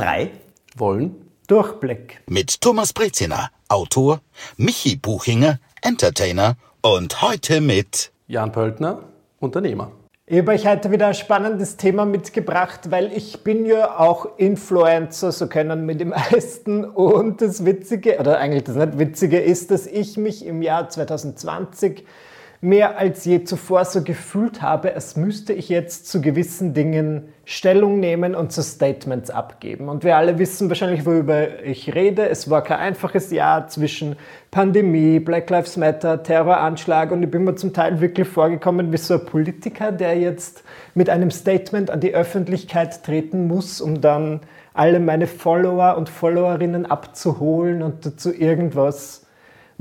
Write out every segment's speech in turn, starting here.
drei wollen Durchblick. Mit Thomas Breziner, Autor, Michi Buchinger, Entertainer und heute mit Jan Pöltner, Unternehmer. Ich habe euch heute wieder ein spannendes Thema mitgebracht, weil ich bin ja auch Influencer, so kennen wir die meisten. Und das Witzige, oder eigentlich das nicht Witzige ist, dass ich mich im Jahr 2020 mehr als je zuvor so gefühlt habe, als müsste ich jetzt zu gewissen Dingen Stellung nehmen und zu Statements abgeben. Und wir alle wissen wahrscheinlich, worüber ich rede. Es war kein einfaches Jahr zwischen Pandemie, Black Lives Matter, Terroranschlag und ich bin mir zum Teil wirklich vorgekommen wie so ein Politiker, der jetzt mit einem Statement an die Öffentlichkeit treten muss, um dann alle meine Follower und Followerinnen abzuholen und dazu irgendwas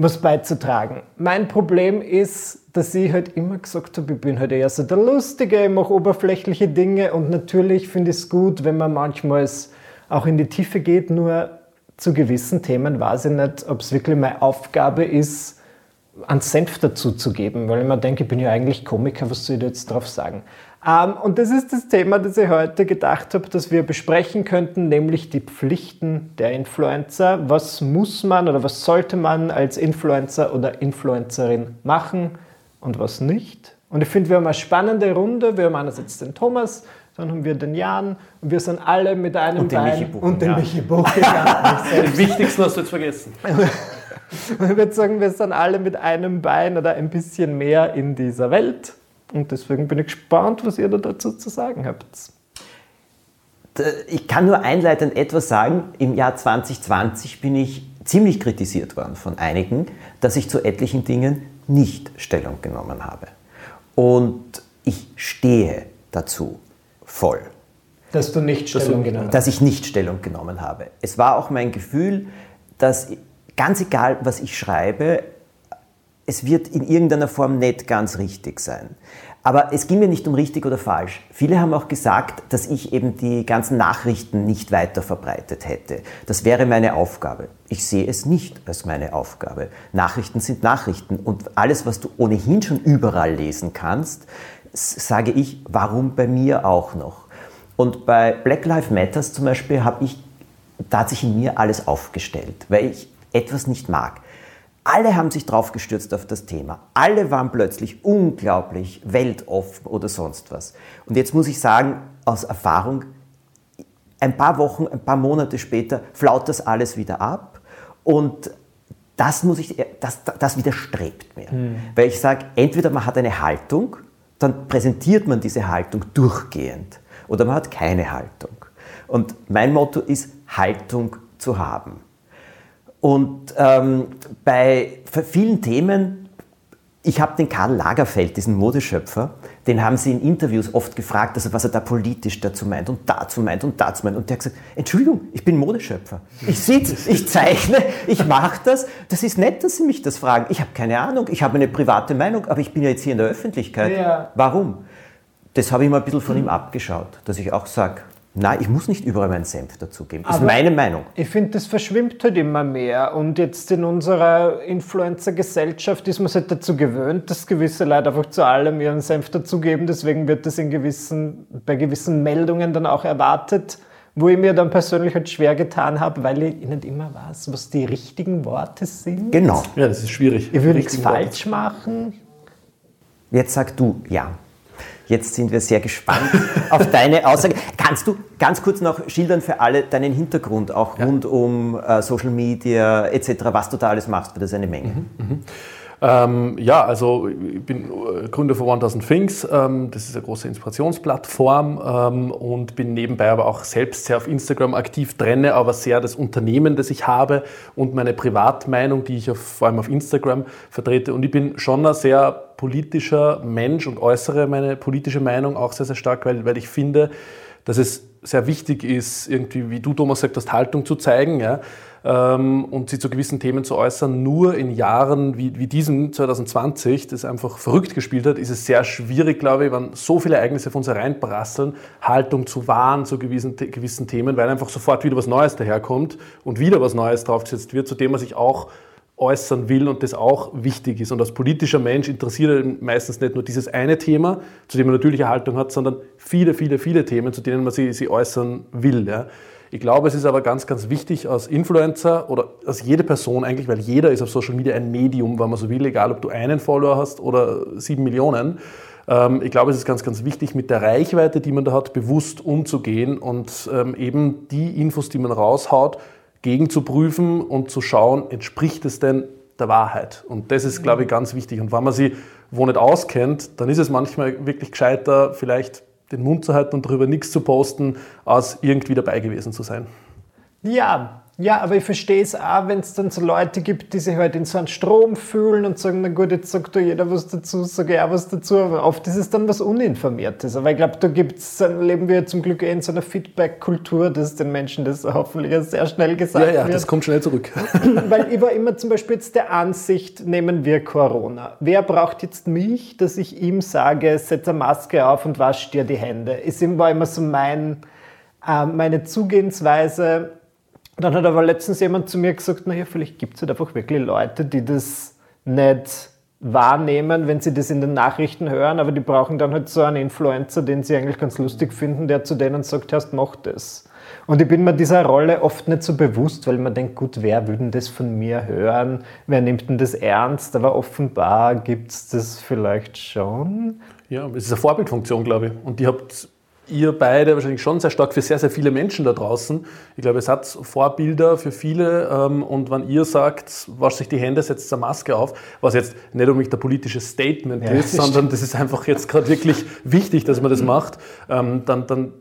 was beizutragen. Mein Problem ist, dass ich halt immer gesagt habe, ich bin halt eher so der Lustige, ich mache oberflächliche Dinge und natürlich finde ich es gut, wenn man manchmal auch in die Tiefe geht, nur zu gewissen Themen weiß ich nicht, ob es wirklich meine Aufgabe ist, einen Senf dazu zu geben, weil ich mir denke, ich bin ja eigentlich Komiker, was soll ich da jetzt drauf sagen? Ähm, und das ist das Thema, das ich heute gedacht habe, dass wir besprechen könnten, nämlich die Pflichten der Influencer. Was muss man oder was sollte man als Influencer oder Influencerin machen und was nicht? Und ich finde, wir haben eine spannende Runde. Wir haben einerseits den Thomas, dann haben wir den Jan und wir sind alle mit einem und den Bein und den ja. Michi Buch. Den wichtigsten hast du jetzt vergessen. Ich würde sagen, wir sind alle mit einem Bein oder ein bisschen mehr in dieser Welt. Und deswegen bin ich gespannt, was ihr da dazu zu sagen habt. Ich kann nur einleitend etwas sagen. Im Jahr 2020 bin ich ziemlich kritisiert worden von einigen, dass ich zu etlichen Dingen nicht Stellung genommen habe. Und ich stehe dazu voll. Dass du nicht Stellung genommen hast. Dass ich nicht Stellung genommen habe. Es war auch mein Gefühl, dass ganz egal, was ich schreibe, es wird in irgendeiner Form nicht ganz richtig sein. Aber es ging mir nicht um richtig oder falsch. Viele haben auch gesagt, dass ich eben die ganzen Nachrichten nicht weiter verbreitet hätte. Das wäre meine Aufgabe. Ich sehe es nicht als meine Aufgabe. Nachrichten sind Nachrichten und alles, was du ohnehin schon überall lesen kannst, sage ich, warum bei mir auch noch? Und bei Black Lives Matters zum Beispiel habe ich, da hat sich in mir alles aufgestellt, weil ich etwas nicht mag. Alle haben sich drauf gestürzt auf das Thema. Alle waren plötzlich unglaublich weltoffen oder sonst was. Und jetzt muss ich sagen, aus Erfahrung, ein paar Wochen, ein paar Monate später flaut das alles wieder ab und das muss ich, das, das widerstrebt mir. Mhm. Weil ich sage, entweder man hat eine Haltung, dann präsentiert man diese Haltung durchgehend oder man hat keine Haltung. Und mein Motto ist, Haltung zu haben. Und ähm, bei vielen Themen, ich habe den Karl Lagerfeld, diesen Modeschöpfer, den haben sie in Interviews oft gefragt, also was er da politisch dazu meint und dazu meint und dazu meint. Und der hat gesagt, Entschuldigung, ich bin Modeschöpfer. Ich sitze, ich zeichne, ich mache das. Das ist nett, dass Sie mich das fragen. Ich habe keine Ahnung, ich habe eine private Meinung, aber ich bin ja jetzt hier in der Öffentlichkeit. Ja. Warum? Das habe ich mal ein bisschen von ihm abgeschaut, dass ich auch sage, Nein, ich muss nicht überall meinen Senf dazugeben. Das ist meine Meinung. Ich finde, das verschwimmt halt immer mehr. Und jetzt in unserer Influencer-Gesellschaft ist man sich halt dazu gewöhnt, dass gewisse Leute einfach zu allem ihren Senf dazugeben. Deswegen wird das in gewissen, bei gewissen Meldungen dann auch erwartet, wo ich mir dann persönlich halt schwer getan habe, weil ich nicht immer weiß, was die richtigen Worte sind. Genau. Ja, das ist schwierig. Ich will nichts falsch machen. Jetzt sag du ja. Jetzt sind wir sehr gespannt auf deine Aussage. Kannst du ganz kurz noch schildern für alle deinen Hintergrund, auch ja. rund um äh, Social Media etc., was du da alles machst, weil das ist eine Menge. Mhm, mhm. Ähm, ja, also ich bin Gründer von 1000 Things. Ähm, das ist eine große Inspirationsplattform ähm, und bin nebenbei aber auch selbst sehr auf Instagram aktiv, trenne aber sehr das Unternehmen, das ich habe und meine Privatmeinung, die ich auf, vor allem auf Instagram vertrete. Und ich bin schon ein sehr politischer Mensch und äußere meine politische Meinung auch sehr, sehr stark, weil, weil ich finde, dass es sehr wichtig ist, irgendwie, wie du, Thomas, gesagt hast, Haltung zu zeigen ja, ähm, und sich zu gewissen Themen zu äußern. Nur in Jahren wie, wie diesem 2020, das einfach verrückt gespielt hat, ist es sehr schwierig, glaube ich, wenn so viele Ereignisse auf uns hereinprasseln, Haltung zu wahren zu gewissen, gewissen Themen, weil einfach sofort wieder was Neues daherkommt und wieder was Neues draufgesetzt wird, zu dem man sich auch äußern will und das auch wichtig ist. Und als politischer Mensch interessiert er meistens nicht nur dieses eine Thema, zu dem man natürlich eine Haltung hat, sondern viele, viele, viele Themen, zu denen man sie, sie äußern will. Ja. Ich glaube, es ist aber ganz, ganz wichtig als Influencer oder als jede Person eigentlich, weil jeder ist auf Social Media ein Medium, wenn man so will, egal ob du einen Follower hast oder sieben Millionen. Ähm, ich glaube, es ist ganz, ganz wichtig, mit der Reichweite, die man da hat, bewusst umzugehen und ähm, eben die Infos, die man raushaut, gegen zu prüfen und zu schauen, entspricht es denn der Wahrheit? Und das ist, glaube ich, ganz wichtig. Und wenn man sich wo nicht auskennt, dann ist es manchmal wirklich gescheiter, vielleicht den Mund zu halten und darüber nichts zu posten, als irgendwie dabei gewesen zu sein. Ja, ja, aber ich verstehe es auch, wenn es dann so Leute gibt, die sich halt in so einen Strom fühlen und sagen, na gut, jetzt sagt da jeder was dazu, sage ich auch was dazu. Aber oft ist es dann was Uninformiertes. Aber ich glaube, da gibt's, leben wir zum Glück eh in so einer Feedback-Kultur, dass den Menschen das hoffentlich sehr schnell gesagt wird. Ja, ja, wird. das kommt schnell zurück. Weil ich war immer zum Beispiel jetzt der Ansicht, nehmen wir Corona. Wer braucht jetzt mich, dass ich ihm sage, setz eine Maske auf und wasch dir die Hände? Ist war immer so mein, äh, meine Zugehensweise dann hat aber letztens jemand zu mir gesagt, naja, vielleicht gibt es halt einfach wirklich Leute, die das nicht wahrnehmen, wenn sie das in den Nachrichten hören, aber die brauchen dann halt so einen Influencer, den sie eigentlich ganz lustig finden, der zu denen sagt, erst mach das. Und ich bin mir dieser Rolle oft nicht so bewusst, weil man denkt, gut, wer würde das von mir hören? Wer nimmt denn das ernst? Aber offenbar gibt es das vielleicht schon. Ja, es ist eine Vorbildfunktion, glaube ich. Und die habt ihr beide wahrscheinlich schon sehr stark für sehr, sehr viele Menschen da draußen. Ich glaube, es hat Vorbilder für viele. Ähm, und wenn ihr sagt, wasch sich die Hände, setzt eine Maske auf, was jetzt nicht unbedingt ein politisches Statement ja, ist, sondern das ist einfach jetzt gerade wirklich wichtig, dass man das macht, ähm, dann, dann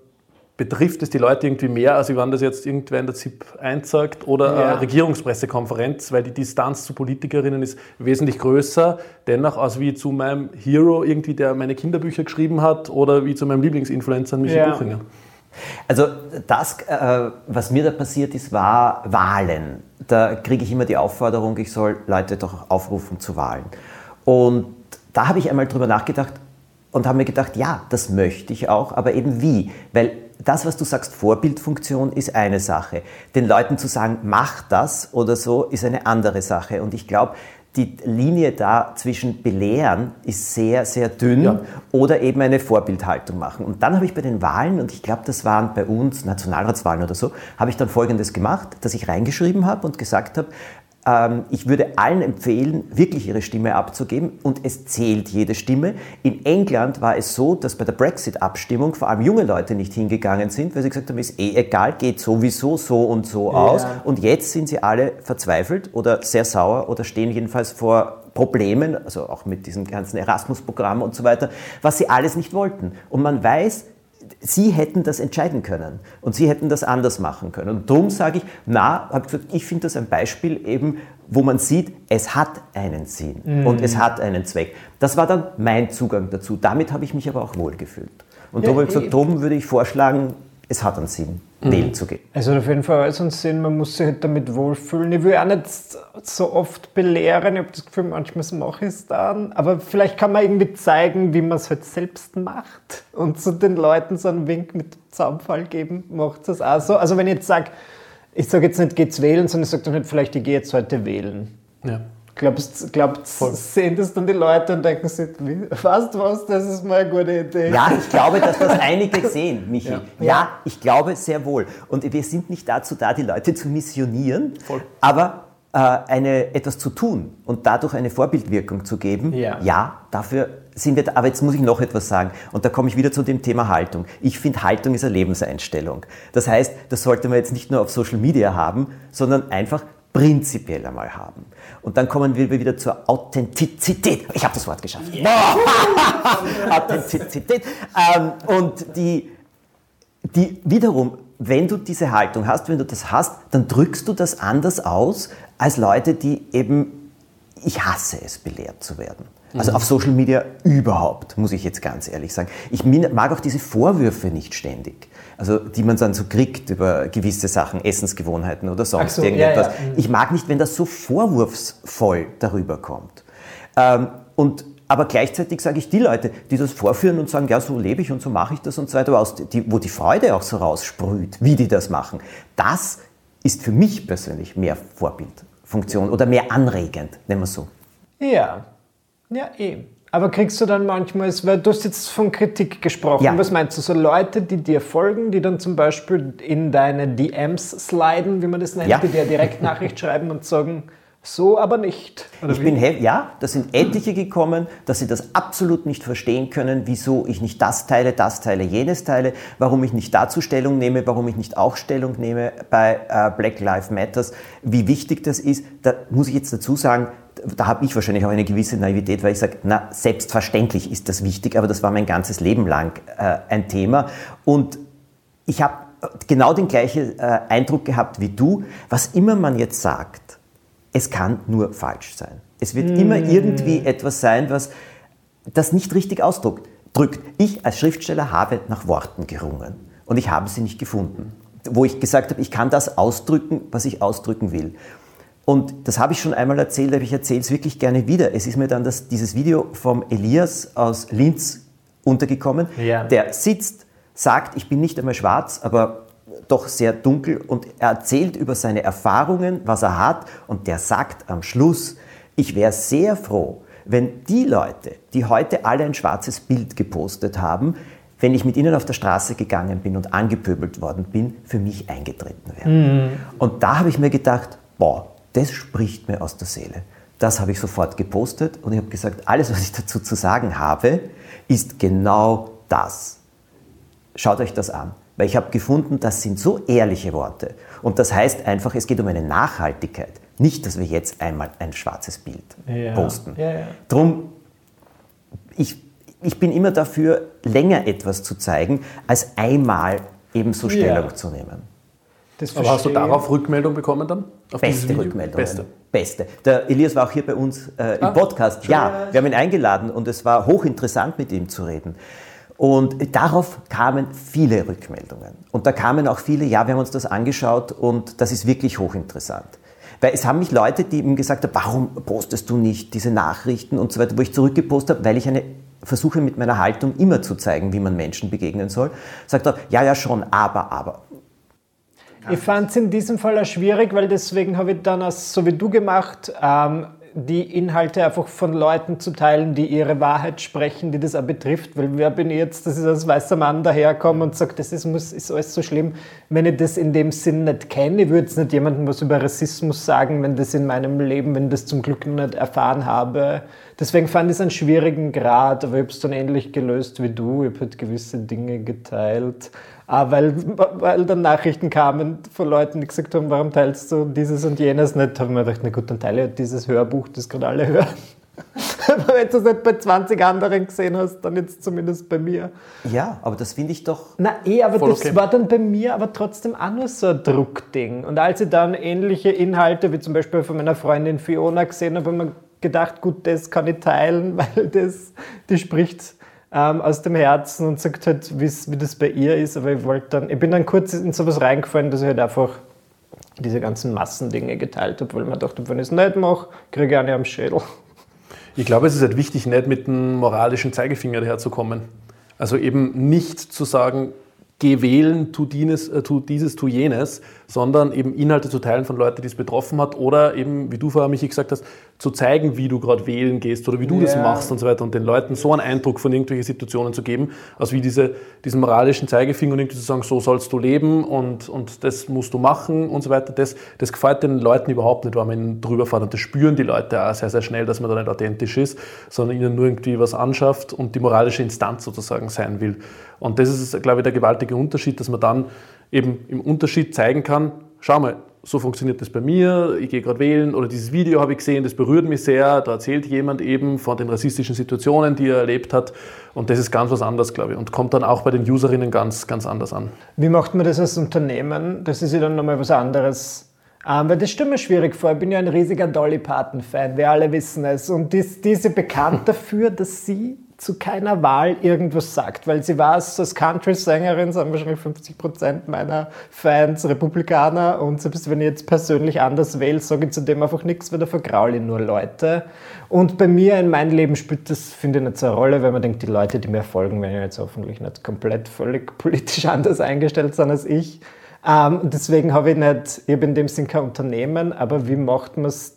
betrifft es die Leute irgendwie mehr, als wenn das jetzt irgendwer in der ZIP einsagt oder ja. eine Regierungspressekonferenz, weil die Distanz zu Politikerinnen ist wesentlich größer, dennoch als wie zu meinem Hero irgendwie, der meine Kinderbücher geschrieben hat oder wie zu meinem Lieblingsinfluencer Michi ja. Buchinger. Also das, äh, was mir da passiert ist, war Wahlen. Da kriege ich immer die Aufforderung, ich soll Leute doch aufrufen zu Wahlen. Und da habe ich einmal drüber nachgedacht und habe mir gedacht, ja, das möchte ich auch, aber eben wie? Weil das, was du sagst, Vorbildfunktion ist eine Sache. Den Leuten zu sagen, mach das oder so, ist eine andere Sache. Und ich glaube, die Linie da zwischen belehren ist sehr, sehr dünn ja. oder eben eine Vorbildhaltung machen. Und dann habe ich bei den Wahlen, und ich glaube, das waren bei uns Nationalratswahlen oder so, habe ich dann Folgendes gemacht, dass ich reingeschrieben habe und gesagt habe, ich würde allen empfehlen, wirklich ihre Stimme abzugeben und es zählt jede Stimme. In England war es so, dass bei der Brexit-Abstimmung vor allem junge Leute nicht hingegangen sind, weil sie gesagt haben, ist eh egal, geht sowieso so und so aus. Ja. Und jetzt sind sie alle verzweifelt oder sehr sauer oder stehen jedenfalls vor Problemen, also auch mit diesem ganzen Erasmus-Programm und so weiter, was sie alles nicht wollten. Und man weiß, Sie hätten das entscheiden können und Sie hätten das anders machen können. Und darum sage ich, na, habe gesagt, ich finde das ein Beispiel eben, wo man sieht, es hat einen Sinn mm. und es hat einen Zweck. Das war dann mein Zugang dazu. Damit habe ich mich aber auch wohlgefühlt. Und ja, darum, gesagt, eh. darum würde ich vorschlagen, es hat einen Sinn, mhm. wählen zu gehen. Also auf jeden Fall alles einen Sinn, man muss sich halt damit wohlfühlen. Ich will auch nicht so oft belehren, ich habe das Gefühl, manchmal mache ich es dann, aber vielleicht kann man irgendwie zeigen, wie man es halt selbst macht und so den Leuten so einen Wink mit dem Zaunfall geben, macht das auch so. Also wenn ich jetzt sage, ich sage jetzt nicht, geht's wählen, sondern ich sage dann halt vielleicht, ich gehe jetzt heute wählen. Ja. Glaubst du, sehen das dann die Leute und denken sich, weißt du was, das ist mal eine gute Idee? Ja, ich glaube, dass das einige sehen, Michi. Ja. ja, ich glaube sehr wohl. Und wir sind nicht dazu da, die Leute zu missionieren, Voll. aber äh, eine, etwas zu tun und dadurch eine Vorbildwirkung zu geben. Ja, ja dafür sind wir da. Aber jetzt muss ich noch etwas sagen. Und da komme ich wieder zu dem Thema Haltung. Ich finde, Haltung ist eine Lebenseinstellung. Das heißt, das sollte man jetzt nicht nur auf Social Media haben, sondern einfach prinzipiell einmal haben. Und dann kommen wir wieder zur Authentizität. Ich habe das Wort geschafft. Yeah. Authentizität. Ähm, und die, die wiederum, wenn du diese Haltung hast, wenn du das hast, dann drückst du das anders aus als Leute, die eben, ich hasse es, belehrt zu werden. Also mhm. auf Social Media überhaupt, muss ich jetzt ganz ehrlich sagen. Ich mag auch diese Vorwürfe nicht ständig also die man dann so kriegt über gewisse Sachen, Essensgewohnheiten oder sonst so, irgendetwas. Ja, ja. Mhm. Ich mag nicht, wenn das so vorwurfsvoll darüber kommt. Ähm, und aber gleichzeitig sage ich, die Leute, die das vorführen und sagen, ja, so lebe ich und so mache ich das und so weiter, aus, die, wo die Freude auch so raussprüht, wie die das machen, das ist für mich persönlich mehr Vorbildfunktion oder mehr anregend, nennen wir es so. Ja, ja, eben. Aber kriegst du dann manchmal, weil du hast jetzt von Kritik gesprochen, Ja. was meinst du, so Leute, die dir folgen, die dann zum Beispiel in deine DMs sliden, wie man das nennt, Ja. die dir direkt Nachricht schreiben und sagen, so aber nicht. Oder Ich wie? bin ja, da sind etliche gekommen, dass sie das absolut nicht verstehen können, wieso ich nicht das teile, das teile, jenes teile, warum ich nicht dazu Stellung nehme, warum ich nicht auch Stellung nehme bei äh, Black Lives Matters, wie wichtig das ist. Da muss ich jetzt dazu sagen, da habe ich wahrscheinlich auch eine gewisse Naivität, weil ich sage, na, selbstverständlich ist das wichtig, aber das war mein ganzes Leben lang äh, ein Thema. Und ich habe genau den gleichen äh, Eindruck gehabt wie du. Was immer man jetzt sagt, es kann nur falsch sein. Es wird immer irgendwie etwas sein, was das nicht richtig ausdrückt. Drückt. Ich als Schriftsteller habe nach Worten gerungen und ich habe sie nicht gefunden. Wo ich gesagt habe, ich kann das ausdrücken, was ich ausdrücken will. Und das habe ich schon einmal erzählt, aber ich erzähle es wirklich gerne wieder. Es ist mir dann das, dieses Video vom Elias aus Linz untergekommen, Ja. der sitzt, sagt, ich bin nicht einmal schwarz, aber doch sehr dunkel und er erzählt über seine Erfahrungen, was er hat und der sagt am Schluss, ich wäre sehr froh, wenn die Leute, die heute alle ein schwarzes Bild gepostet haben, wenn ich mit ihnen auf der Straße gegangen bin und angepöbelt worden bin, für mich eingetreten wären. Und da habe ich mir gedacht, boah, das spricht mir aus der Seele. Das habe ich sofort gepostet und ich habe gesagt, alles, was ich dazu zu sagen habe, ist genau das. Schaut euch das an. Weil ich habe gefunden, das sind so ehrliche Worte. Und das heißt einfach, es geht um eine Nachhaltigkeit. Nicht, dass wir jetzt einmal ein schwarzes Bild Ja. posten. Ja, ja. Drum, ich, ich bin immer dafür, länger etwas zu zeigen, als einmal eben so Stellung zu nehmen. Das Aber hast du darauf Rückmeldung bekommen dann? Auf Beste Video? Rückmeldungen. Beste. Beste. Der Elias war auch hier bei uns äh, im Ah, Podcast. Ja, wir haben ihn eingeladen und es war hochinteressant, mit ihm zu reden. Und darauf kamen viele Rückmeldungen. Und da kamen auch viele, ja, wir haben uns das angeschaut und das ist wirklich hochinteressant. Weil es haben mich Leute, die ihm gesagt haben, warum postest du nicht diese Nachrichten und so weiter, wo ich zurückgepostet habe, weil ich eine versuche mit meiner Haltung immer zu zeigen, wie man Menschen begegnen soll, sagt er, ja, ja schon, aber, aber. Ich fand es in diesem Fall auch schwierig, weil deswegen habe ich dann, so wie du gemacht, ähm, die Inhalte einfach von Leuten zu teilen, die ihre Wahrheit sprechen, die das auch betrifft. Weil wer bin ich jetzt, dass ich als weißer Mann daherkomme und sage, das ist, muss, ist alles so schlimm, wenn ich das in dem Sinn nicht kenne. Ich würde jetzt nicht jemandem was über Rassismus sagen, wenn das in meinem Leben, wenn ich das zum Glück noch nicht erfahren habe. Deswegen fand ich es einen schwierigen Grad, aber ich habe es dann ähnlich gelöst wie du. Ich habe halt gewisse Dinge geteilt. Ah, weil, weil dann Nachrichten kamen von Leuten, die gesagt haben, warum teilst du dieses und jenes nicht? Da habe ich mir gedacht, na gut, dann teile ich halt dieses Hörbuch, das gerade alle hören. Aber wenn du es nicht bei 20 anderen gesehen hast, dann jetzt zumindest bei mir. Ja, aber das finde ich doch Na eh, aber Voll das okay. war dann bei mir aber trotzdem auch nur so ein Druckding. Und als ich dann ähnliche Inhalte, wie zum Beispiel von meiner Freundin Fiona gesehen habe, habe ich mir gedacht, gut, das kann ich teilen, weil das, die spricht ähm, aus dem Herzen und sagt halt, wie das bei ihr ist. Aber ich wollte dann, ich bin dann kurz in sowas reingefallen, dass ich halt einfach diese ganzen Massendinge geteilt habe, weil mir dachte, wenn ich es nicht mache, kriege ich eine am Schädel. Ich glaube, es ist halt wichtig, nicht mit dem moralischen Zeigefinger daherzukommen. Also eben nicht zu sagen, geh wählen, tu, dienes, äh, tu dieses, tu jenes, sondern eben Inhalte zu teilen von Leuten, die es betroffen hat oder eben, wie du vorher, Michi, gesagt hast, zu zeigen, wie du gerade wählen gehst oder wie du das Ja. machst und so weiter und den Leuten so einen Eindruck von irgendwelchen Situationen zu geben, als wie diese, diesen moralischen Zeigefinger und irgendwie zu sagen, so sollst du leben und, und das musst du machen und so weiter, das, das gefällt den Leuten überhaupt nicht, weil man ihnen drüber fährt und das spüren die Leute auch sehr, sehr schnell, dass man da nicht authentisch ist, sondern ihnen nur irgendwie was anschafft und die moralische Instanz sozusagen sein will. Und das ist, glaube ich, der gewaltige Unterschied, dass man dann eben im Unterschied zeigen kann, schau mal, so funktioniert das bei mir, ich gehe gerade wählen oder dieses Video habe ich gesehen, das berührt mich sehr, da erzählt jemand eben von den rassistischen Situationen, die er erlebt hat und das ist ganz was anderes, glaube ich, und kommt dann auch bei den Userinnen ganz, ganz anders an. Wie macht man das als Unternehmen? Das ist ja dann nochmal was anderes. Ähm, weil das stimmt mir schwierig vor. Ich bin ja ein riesiger Dolly Parton-Fan, wir alle wissen es. Und ist ja bekannt dafür, dass sie zu keiner Wahl irgendwas sagt, weil sie war es als Country-Sängerin, sind wahrscheinlich 50 Prozent meiner Fans Republikaner und selbst wenn ich jetzt persönlich anders wähle, sage ich zu dem einfach nichts, weil da vergraule ich nur Leute. Und bei mir in meinem Leben spielt das, finde ich, nicht so eine Rolle, weil man denkt, die Leute, die mir folgen, werden jetzt hoffentlich nicht komplett völlig politisch anders eingestellt sein als ich. Ähm, deswegen habe ich nicht, ich habe in dem Sinn kein Unternehmen, aber wie macht man es,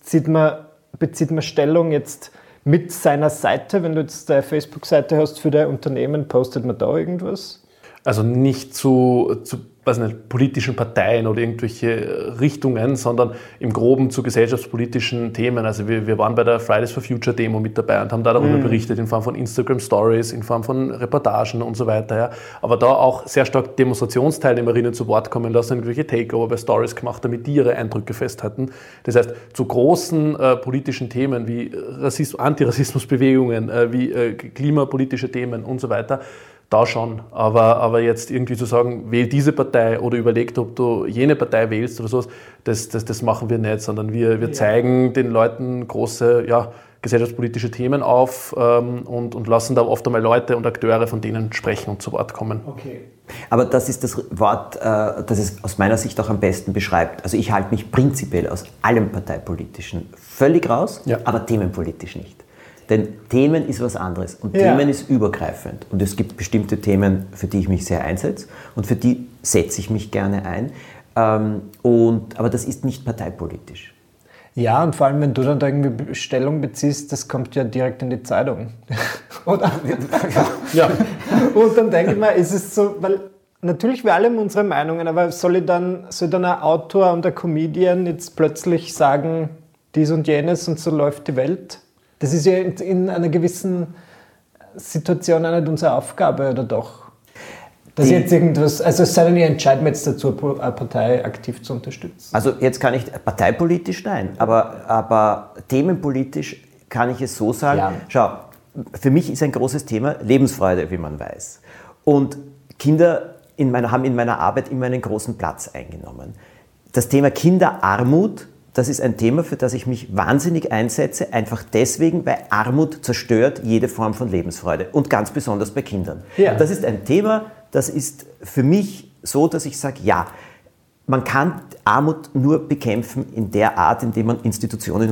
bezieht man Stellung jetzt mit seiner Seite, wenn du jetzt eine Facebook-Seite hast für dein Unternehmen, postet man da irgendwas? Also nicht zu, zu weiß nicht, politischen Parteien oder irgendwelche Richtungen, sondern im Groben zu gesellschaftspolitischen Themen. Also wir, wir waren bei der Fridays for Future Demo mit dabei und haben da darüber mhm. berichtet in Form von Instagram Stories, in Form von Reportagen und so weiter. Ja. Aber da auch sehr stark Demonstrationsteilnehmerinnen zu Wort kommen lassen, irgendwelche Takeover bei Stories gemacht, damit die ihre Eindrücke festhalten. Das heißt, zu großen äh, politischen Themen wie Rassismus, Antirassismusbewegungen, äh, wie äh, klimapolitische Themen und so weiter, da schon. Aber, aber jetzt irgendwie zu sagen, wähl diese Partei oder überlegt, ob du jene Partei wählst oder sowas, das, das, das machen wir nicht, sondern wir, wir ja. zeigen den Leuten große ja, gesellschaftspolitische Themen auf ähm, und, und lassen da oft einmal Leute und Akteure von denen sprechen und zu Wort kommen. Okay. Aber das ist das Wort, äh, das es aus meiner Sicht auch am besten beschreibt. Also ich halte mich prinzipiell aus allem Parteipolitischen völlig raus, ja. aber themenpolitisch nicht. Denn Themen ist was anderes und ja. Themen ist übergreifend. Und es gibt bestimmte Themen, für die ich mich sehr einsetze und für die setze ich mich gerne ein. Ähm, und, aber das ist nicht parteipolitisch. Ja, und vor allem, wenn du dann da irgendwie Stellung beziehst, das kommt ja direkt in die Zeitung. Oder? ja. Und dann denke ich mal, ist es so, weil natürlich wir alle haben unsere Meinungen, aber soll ich dann, soll dann ein Autor und ein Comedian jetzt plötzlich sagen, dies und jenes und so läuft die Welt? Das ist ja in einer gewissen Situation auch nicht unsere Aufgabe, oder doch? Dass die, jetzt irgendwas, also es sei denn, ihr entscheidet jetzt dazu, eine Partei aktiv zu unterstützen. Also jetzt kann ich parteipolitisch nein, aber, aber themenpolitisch kann ich es so sagen. Ja. Schau, für mich ist ein großes Thema Lebensfreude, wie man weiß. Und Kinder in meiner, haben in meiner Arbeit immer einen großen Platz eingenommen. Das Thema Kinderarmut das ist ein Thema, für das ich mich wahnsinnig einsetze, einfach deswegen, weil Armut zerstört jede Form von Lebensfreude und ganz besonders bei Kindern. Ja. Das ist ein Thema, das ist für mich so, dass ich sage, ja, man kann Armut nur bekämpfen in der Art, indem man Institutionen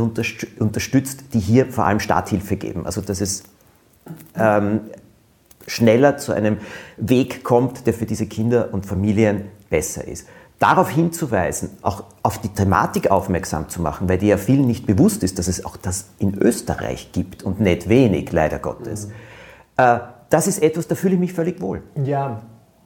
unterstützt, die hier vor allem Starthilfe geben. Also dass es ähm, schneller zu einem Weg kommt, der für diese Kinder und Familien besser ist darauf hinzuweisen, auch auf die Thematik aufmerksam zu machen, weil dir ja vielen nicht bewusst ist, dass es auch das in Österreich gibt und nicht wenig, leider Gottes. Mhm. Äh, das ist etwas, da fühle ich mich völlig wohl. Ja,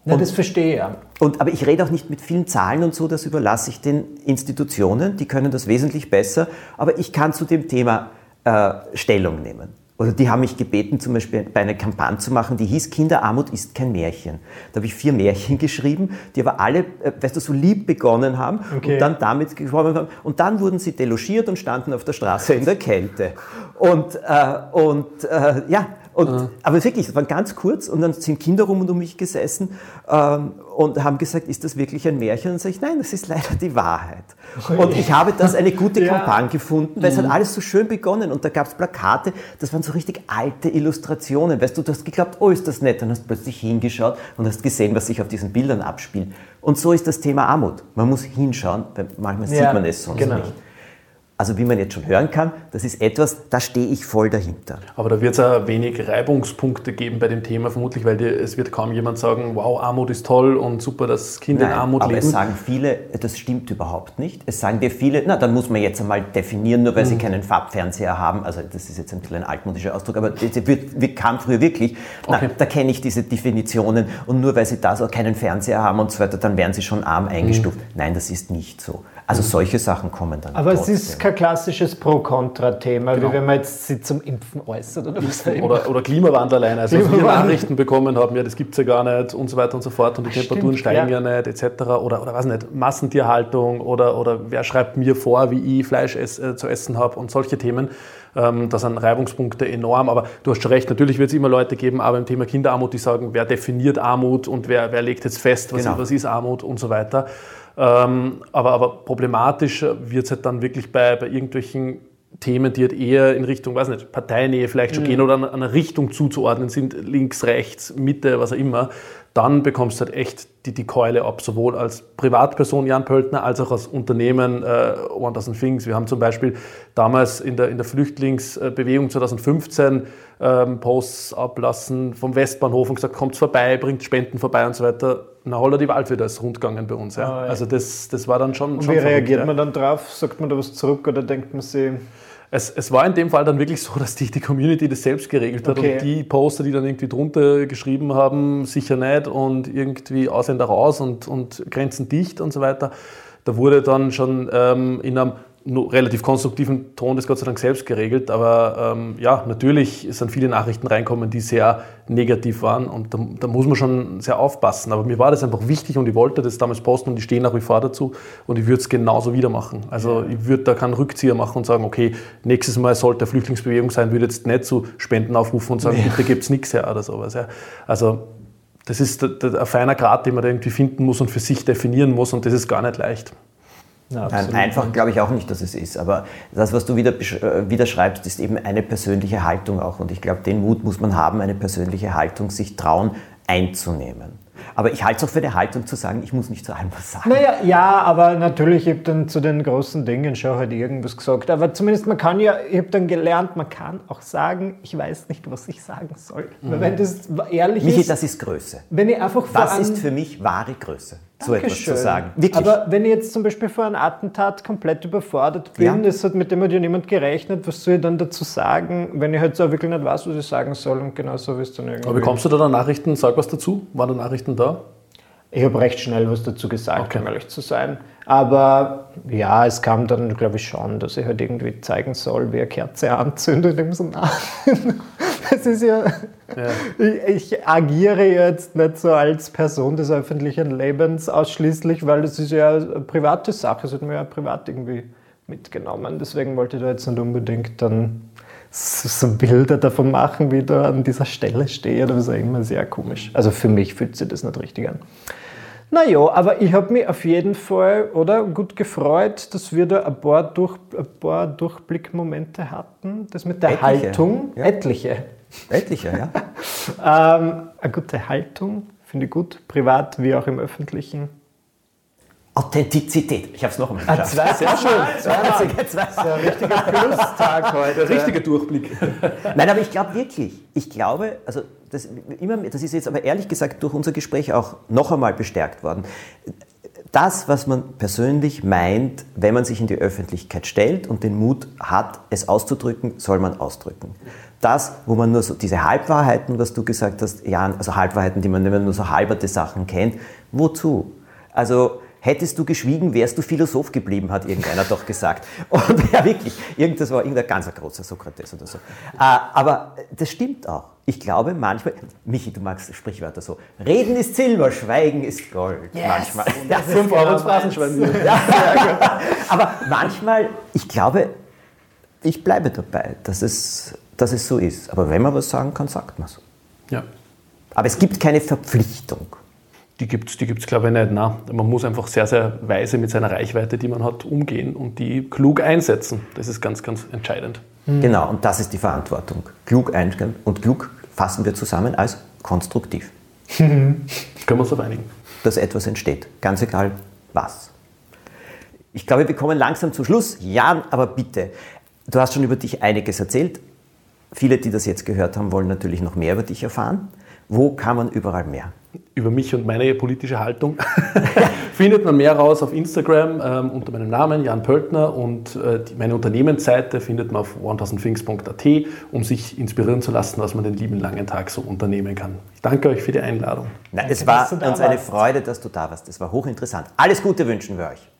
ja, und, das verstehe ich. Ja. Und, aber ich rede auch nicht mit vielen Zahlen und so, das überlasse ich den Institutionen, die können das wesentlich besser, aber ich kann zu dem Thema äh, Stellung nehmen. Oder die haben mich gebeten, zum Beispiel bei einer Kampagne zu machen, die hieß Kinderarmut ist kein Märchen. Da habe ich vier Märchen geschrieben, die aber alle, äh, weißt du, so lieb begonnen haben okay. und dann damit gesprochen haben. Und dann wurden sie delogiert und standen auf der Straße in der Kälte. Und, äh, und äh, ja, und, ja. Aber wirklich, es war ganz kurz und dann sind Kinder rum und um mich gesessen ähm, und haben gesagt, ist das wirklich ein Märchen? Und dann sage ich, nein, das ist leider die Wahrheit. Okay. Und ich habe das eine gute ja. Kampagne gefunden, weil mhm. es hat mhm. alles so schön begonnen und da gab es Plakate, das waren so richtig alte Illustrationen. Weißt du, du hast geglaubt, oh, ist das nett, dann hast du plötzlich hingeschaut und hast gesehen, was sich auf diesen Bildern abspielt. Und so ist das Thema Armut. Man muss hinschauen, weil manchmal ja, sieht man es sonst genau. nicht. Also wie man jetzt schon hören kann, das ist etwas, da stehe ich voll dahinter. Aber da wird es auch wenig Reibungspunkte geben bei dem Thema, vermutlich, weil die, es wird kaum jemand sagen, wow, Armut ist toll und super, dass Kinder Nein, in Armut aber leben. Aber es sagen viele, das stimmt überhaupt nicht. Es sagen dir viele, na, dann muss man jetzt einmal definieren, nur weil mhm. sie keinen Farbfernseher haben, also das ist jetzt ein bisschen ein altmodischer Ausdruck, aber das wird, wird, kam früher wirklich, na, okay. da kenne ich diese Definitionen und nur weil sie da so keinen Fernseher haben und so weiter, dann werden sie schon arm eingestuft. Mhm. Nein, das ist nicht so. Also solche Sachen kommen dann. Aber trotzdem. es ist kein klassisches Pro-Kontra-Thema, genau. wie wenn man jetzt sie zum Impfen äußert oder was Oder, oder Klimawandel allein. Also Klimawandel. wir Nachrichten bekommen haben, ja, das gibt es ja gar nicht und so weiter und so fort und die Ach, Temperaturen stimmt, steigen ja. ja. nicht etc. Oder, oder was nicht, Massentierhaltung oder, oder wer schreibt mir vor, wie ich Fleisch ess, äh, zu essen habe und solche Themen. Ähm, da sind Reibungspunkte enorm, aber du hast schon recht, natürlich wird es immer Leute geben, aber im Thema Kinderarmut, die sagen, wer definiert Armut und wer, wer legt jetzt fest, was, genau. was ist Armut und so weiter. Ähm, aber, aber problematisch wird es halt dann wirklich bei, bei irgendwelchen Themen, die halt eher in Richtung, weiß nicht, Parteinähe vielleicht schon mhm. gehen oder an einer Richtung zuzuordnen sind, links, rechts, Mitte, was auch immer, dann bekommst du halt echt die, die Keule ab, sowohl als Privatperson Jan Pöltner als auch als Unternehmen äh, 1000 Things. Wir haben zum Beispiel damals in der, in der Flüchtlingsbewegung 2015 ähm, Posts ablassen vom Westbahnhof und gesagt, kommt vorbei, bringt Spenden vorbei und so weiter. Na, holla die Waldwieder ist rundgegangen bei uns. Ja. Ah, ja. Also das, das war dann schon. Und schon wie reagiert ja. man dann drauf? Sagt man da was zurück oder denkt man sich. Es, es, war in dem Fall dann wirklich so, dass die, die Community das selbst geregelt hat okay. und die Poster, die dann irgendwie drunter geschrieben haben, sicher nicht und irgendwie Ausländer raus und, und Grenzen dicht und so weiter, da wurde dann schon ähm, in einem relativ konstruktiven Ton das Gott sei Dank selbst geregelt. Aber ähm, ja, natürlich sind viele Nachrichten reinkommen, die sehr negativ waren und da, da, muss man schon sehr aufpassen. Aber mir war das einfach wichtig und ich wollte das damals posten und ich stehe nach wie vor dazu und ich würde es genauso wieder machen. Also ich würde da keinen Rückzieher machen und sagen, okay, nächstes Mal sollte Flüchtlingsbewegung sein, würde jetzt nicht zu Spenden aufrufen und sagen, ja. bitte gibt es nichts her oder sowas. Ja. Also das ist ein feiner Grad, den man da irgendwie finden muss und für sich definieren muss und das ist gar nicht leicht. Ja, einfach glaube ich auch nicht, dass es ist. Aber das, was du wieder, äh, wieder schreibst, ist eben eine persönliche Haltung auch. Und ich glaube, den Mut muss man haben, eine persönliche Haltung sich trauen einzunehmen. Aber ich halte es auch für eine Haltung zu sagen, ich muss nicht zu allem was sagen. Naja, ja, aber natürlich, ich habe dann zu den großen Dingen schon halt irgendwas gesagt. Aber zumindest, man kann ja, ich habe dann gelernt, man kann auch sagen, ich weiß nicht, was ich sagen soll. Mhm. Wenn das ehrlich Michi, ist. das ist Größe. Wenn ich einfach Das ist für mich wahre Größe so etwas zu sagen. Wirklich. Aber wenn ich jetzt zum Beispiel vor einem Attentat komplett überfordert bin, ja. das hat mit dem hat ja niemand gerechnet, was soll ich dann dazu sagen, wenn ich halt so wirklich nicht weiß, was ich sagen soll und genau so es dann irgendwie. Aber bekommst du da dann Nachrichten, sag was dazu? Waren da Nachrichten da? Ich habe recht schnell was dazu gesagt, okay. um ehrlich zu sein. Aber ja, es kam dann, glaube ich, schon, dass ich halt irgendwie zeigen soll, wie eine Kerze anzündet. Ich so, nein. Das ist ja. Ich, ich, agiere jetzt nicht so als Person des öffentlichen Lebens ausschließlich, weil das ist ja eine private Sache. Es hat mir ja privat irgendwie mitgenommen. Deswegen wollte ich da jetzt nicht unbedingt dann so Bilder davon machen, wie ich da an dieser Stelle stehe. Das ist ja immer sehr komisch. Also für mich fühlt sich das nicht richtig an. Naja, aber ich habe mich auf jeden Fall oder, gut gefreut, dass wir da ein paar, Durch, ein paar Durchblickmomente hatten. Das mit der etliche. Haltung, ja. etliche. Etliche, ja. ähm, eine gute Haltung, finde ich gut, privat wie auch im Öffentlichen. Authentizität. Ich habe es noch einmal ah, geschafft. Ah, sehr schön. Zwei, zwei. Das ist ein richtiger Plustag heute. Der richtige Durchblick. Nein, aber ich glaube wirklich, ich glaube, also das, immer, das ist jetzt aber ehrlich gesagt durch unser Gespräch auch noch einmal bestärkt worden. Das, was man persönlich meint, wenn man sich in die Öffentlichkeit stellt und den Mut hat, es auszudrücken, soll man ausdrücken. Das, wo man nur so diese Halbwahrheiten, was du gesagt hast, Jan, also Halbwahrheiten, die man nur so halberte Sachen kennt, wozu? Also Hättest du geschwiegen, wärst du Philosoph geblieben, hat irgendeiner doch gesagt. Und ja, wirklich, irgendwas war irgendein ganz großer Sokrates oder so. Äh, aber das stimmt auch. Ich glaube manchmal, Michi, du magst Sprichwörter so, Reden ist Silber, Schweigen ist Gold. Yes, manchmal. Ja, fünf Euro Phrasenschwein. Ja, aber manchmal, ich glaube, ich bleibe dabei, dass es, dass es so ist. Aber wenn man was sagen kann, sagt man es. Ja. Aber es gibt keine Verpflichtung. Die gibt es, die gibt's, glaube ich, nicht. Nein. Man muss einfach sehr, sehr weise mit seiner Reichweite, die man hat, umgehen und die klug einsetzen. Das ist ganz, ganz entscheidend. Mhm. Genau, und das ist die Verantwortung. Klug einstellen und klug fassen wir zusammen als konstruktiv. Können wir uns auf einigen. Dass etwas entsteht, ganz egal was. Ich glaube, wir kommen langsam zum Schluss. Jan, aber bitte, du hast schon über dich einiges erzählt. Viele, die das jetzt gehört haben, wollen natürlich noch mehr über dich erfahren. Wo kann man überall mehr? Über mich und meine politische Haltung findet man mehr raus auf Instagram ähm, unter meinem Namen Jan Pöltner und äh, die, meine Unternehmensseite findet man auf 1000things.at, um sich inspirieren zu lassen, was man den lieben langen Tag so unternehmen kann. Ich danke euch für die Einladung. Na, es war uns eine Freude, dass du da warst. Es war hochinteressant. Alles Gute wünschen wir euch.